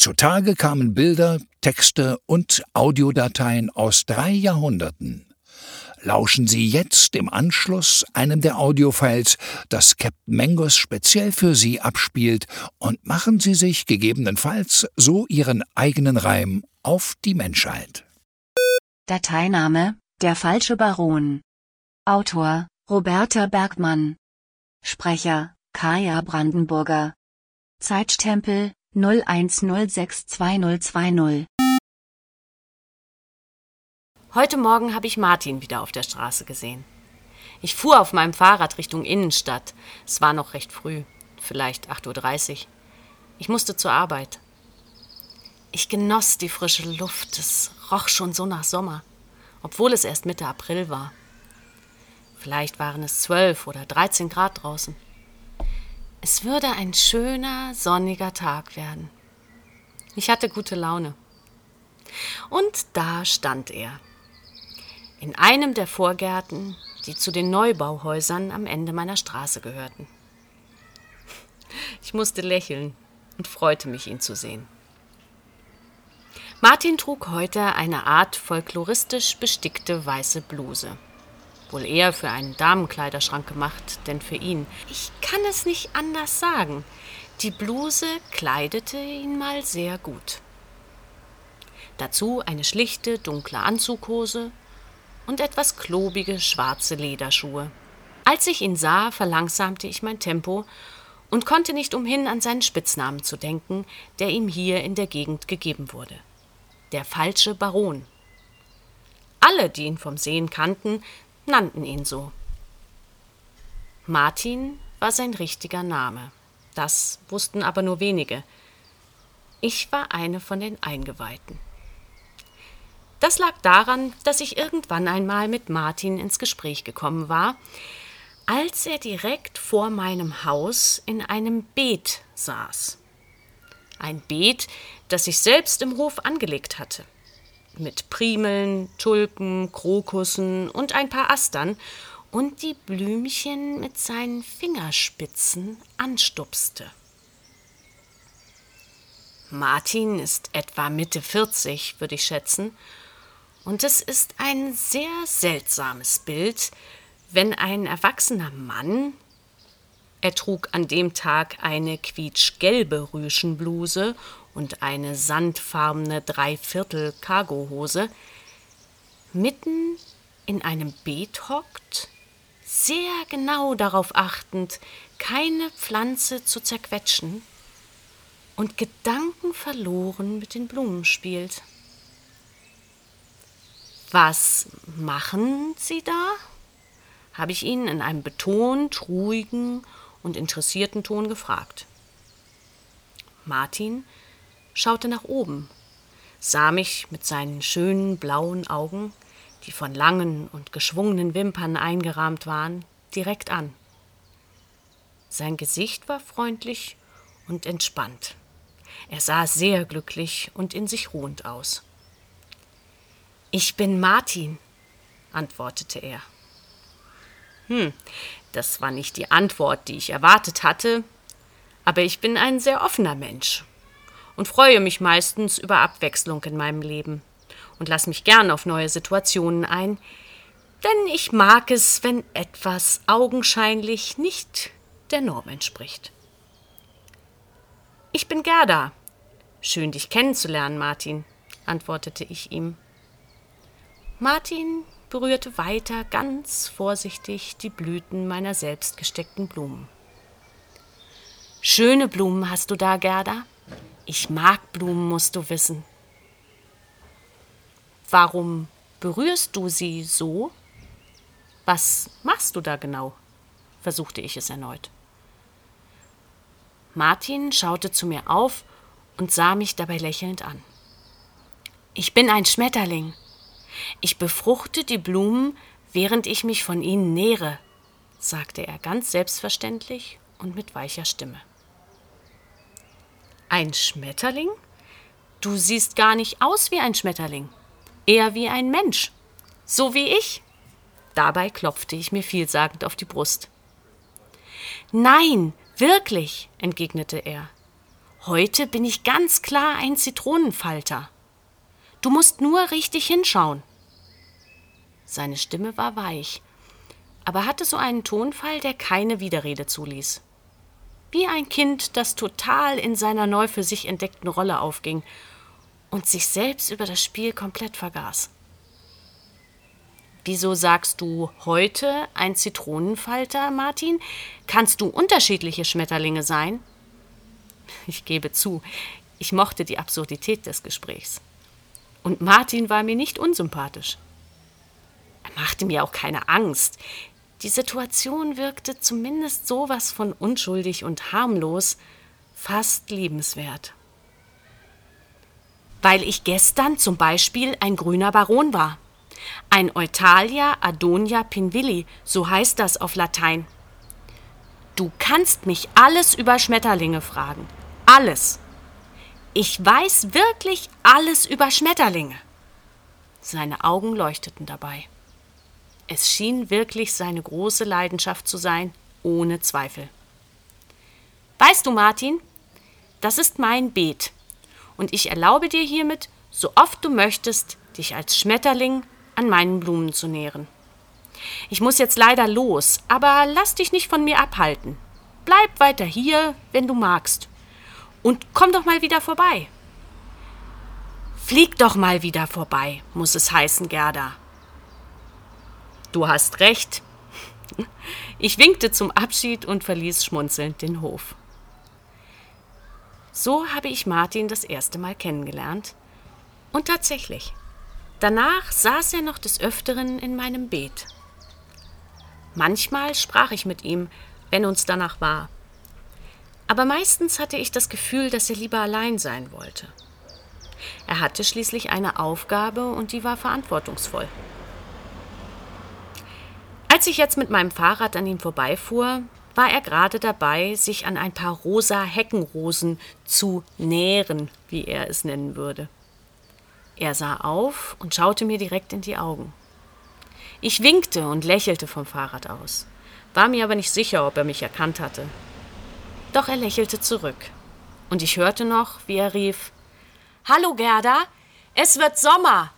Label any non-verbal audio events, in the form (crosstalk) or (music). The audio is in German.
Zutage kamen Bilder, Texte und Audiodateien aus drei Jahrhunderten. Lauschen Sie jetzt im Anschluss einem der Audiofiles, das Captain Mangos speziell für Sie abspielt, und machen Sie sich gegebenenfalls so Ihren eigenen Reim auf die Menschheit. Dateiname Der falsche Baron. Autor Roberta Bergmann. Sprecher Kaya Brandenburger. Zeitstempel 01062020 Heute Morgen habe ich Martin wieder auf der Straße gesehen. Ich fuhr auf meinem Fahrrad Richtung Innenstadt. Es war noch recht früh, vielleicht 8.30 Uhr. Ich musste zur Arbeit. Ich genoss die frische Luft. Es roch schon so nach Sommer, obwohl es erst Mitte April war. Vielleicht waren es 12 oder 13 Grad draußen. Es würde ein schöner, sonniger Tag werden. Ich hatte gute Laune. Und da stand er, in einem der Vorgärten, die zu den Neubauhäusern am Ende meiner Straße gehörten. Ich musste lächeln und freute mich, ihn zu sehen. Martin trug heute eine Art folkloristisch bestickte weiße Bluse. Wohl eher für einen Damenkleiderschrank gemacht, denn für ihn. Ich kann es nicht anders sagen. Die Bluse kleidete ihn mal sehr gut. Dazu eine schlichte, dunkle Anzughose und etwas klobige schwarze Lederschuhe. Als ich ihn sah, verlangsamte ich mein Tempo und konnte nicht umhin, an seinen Spitznamen zu denken, der ihm hier in der Gegend gegeben wurde. Der falsche Baron. Alle, die ihn vom Sehen kannten, nannten ihn so. Martin war sein richtiger Name. Das wussten aber nur wenige. Ich war eine von den Eingeweihten. Das lag daran, dass ich irgendwann einmal mit Martin ins Gespräch gekommen war, als er direkt vor meinem Haus in einem Beet saß. Ein Beet, das ich selbst im Hof angelegt hatte. Mit Primeln, Tulpen, Krokussen und ein paar Astern und die Blümchen mit seinen Fingerspitzen anstupste. Martin ist etwa Mitte 40, würde ich schätzen, und es ist ein sehr seltsames Bild, wenn ein erwachsener Mann, er trug an dem Tag eine quietschgelbe Rüschenbluse und eine sandfarbene Dreiviertel Cargohose, mitten in einem Beet hockt, sehr genau darauf achtend, keine Pflanze zu zerquetschen, und gedankenverloren mit den Blumen spielt. Was machen Sie da? habe ich ihn in einem betont ruhigen und interessierten Ton gefragt. Martin schaute nach oben, sah mich mit seinen schönen blauen Augen, die von langen und geschwungenen Wimpern eingerahmt waren, direkt an. Sein Gesicht war freundlich und entspannt. Er sah sehr glücklich und in sich ruhend aus. Ich bin Martin, antwortete er. Hm, das war nicht die Antwort, die ich erwartet hatte, aber ich bin ein sehr offener Mensch und freue mich meistens über Abwechslung in meinem Leben und lasse mich gern auf neue Situationen ein, denn ich mag es, wenn etwas augenscheinlich nicht der Norm entspricht. Ich bin Gerda. Schön dich kennenzulernen, Martin, antwortete ich ihm. Martin berührte weiter ganz vorsichtig die Blüten meiner selbstgesteckten Blumen. Schöne Blumen hast du da, Gerda. Ich mag Blumen, musst du wissen. Warum berührst du sie so? Was machst du da genau? versuchte ich es erneut. Martin schaute zu mir auf und sah mich dabei lächelnd an. Ich bin ein Schmetterling. Ich befruchte die Blumen, während ich mich von ihnen nähere, sagte er ganz selbstverständlich und mit weicher Stimme. Ein Schmetterling? Du siehst gar nicht aus wie ein Schmetterling, eher wie ein Mensch, so wie ich. Dabei klopfte ich mir vielsagend auf die Brust. Nein, wirklich, entgegnete er. Heute bin ich ganz klar ein Zitronenfalter. Du musst nur richtig hinschauen. Seine Stimme war weich, aber hatte so einen Tonfall, der keine Widerrede zuließ. Wie ein Kind, das total in seiner neu für sich entdeckten Rolle aufging und sich selbst über das Spiel komplett vergaß. Wieso sagst du heute ein Zitronenfalter, Martin? Kannst du unterschiedliche Schmetterlinge sein? (laughs) Ich gebe zu, ich mochte die Absurdität des Gesprächs. Und Martin war mir nicht unsympathisch. Er machte mir auch keine Angst. Die Situation wirkte zumindest sowas von unschuldig und harmlos, fast liebenswert. Weil ich gestern zum Beispiel ein grüner Baron war. Ein Eutalia Adonia pinvilli, so heißt das auf Latein. Du kannst mich alles über Schmetterlinge fragen. Alles. Ich weiß wirklich alles über Schmetterlinge. Seine Augen leuchteten dabei. Es schien wirklich seine große Leidenschaft zu sein, ohne Zweifel. Weißt du, Martin, das ist mein Beet, und ich erlaube dir hiermit, so oft du möchtest, dich als Schmetterling an meinen Blumen zu nähren. Ich muss jetzt leider los, aber lass dich nicht von mir abhalten. Bleib weiter hier, wenn du magst. Und komm doch mal wieder vorbei. Flieg doch mal wieder vorbei, muss es heißen, Gerda. Du hast recht. Ich winkte zum Abschied und verließ schmunzelnd den Hof. So habe ich Martin das erste Mal kennengelernt. Und tatsächlich, danach saß er noch des Öfteren in meinem Beet. Manchmal sprach ich mit ihm, wenn uns danach war. Aber meistens hatte ich das Gefühl, dass er lieber allein sein wollte. Er hatte schließlich eine Aufgabe und die war verantwortungsvoll. Als ich jetzt mit meinem Fahrrad an ihm vorbeifuhr, war er gerade dabei, sich an ein paar rosa Heckenrosen zu nähren, wie er es nennen würde. Er sah auf und schaute mir direkt in die Augen. Ich winkte und lächelte vom Fahrrad aus, war mir aber nicht sicher, ob er mich erkannt hatte. Doch er lächelte zurück, und ich hörte noch, wie er rief Hallo Gerda, es wird Sommer.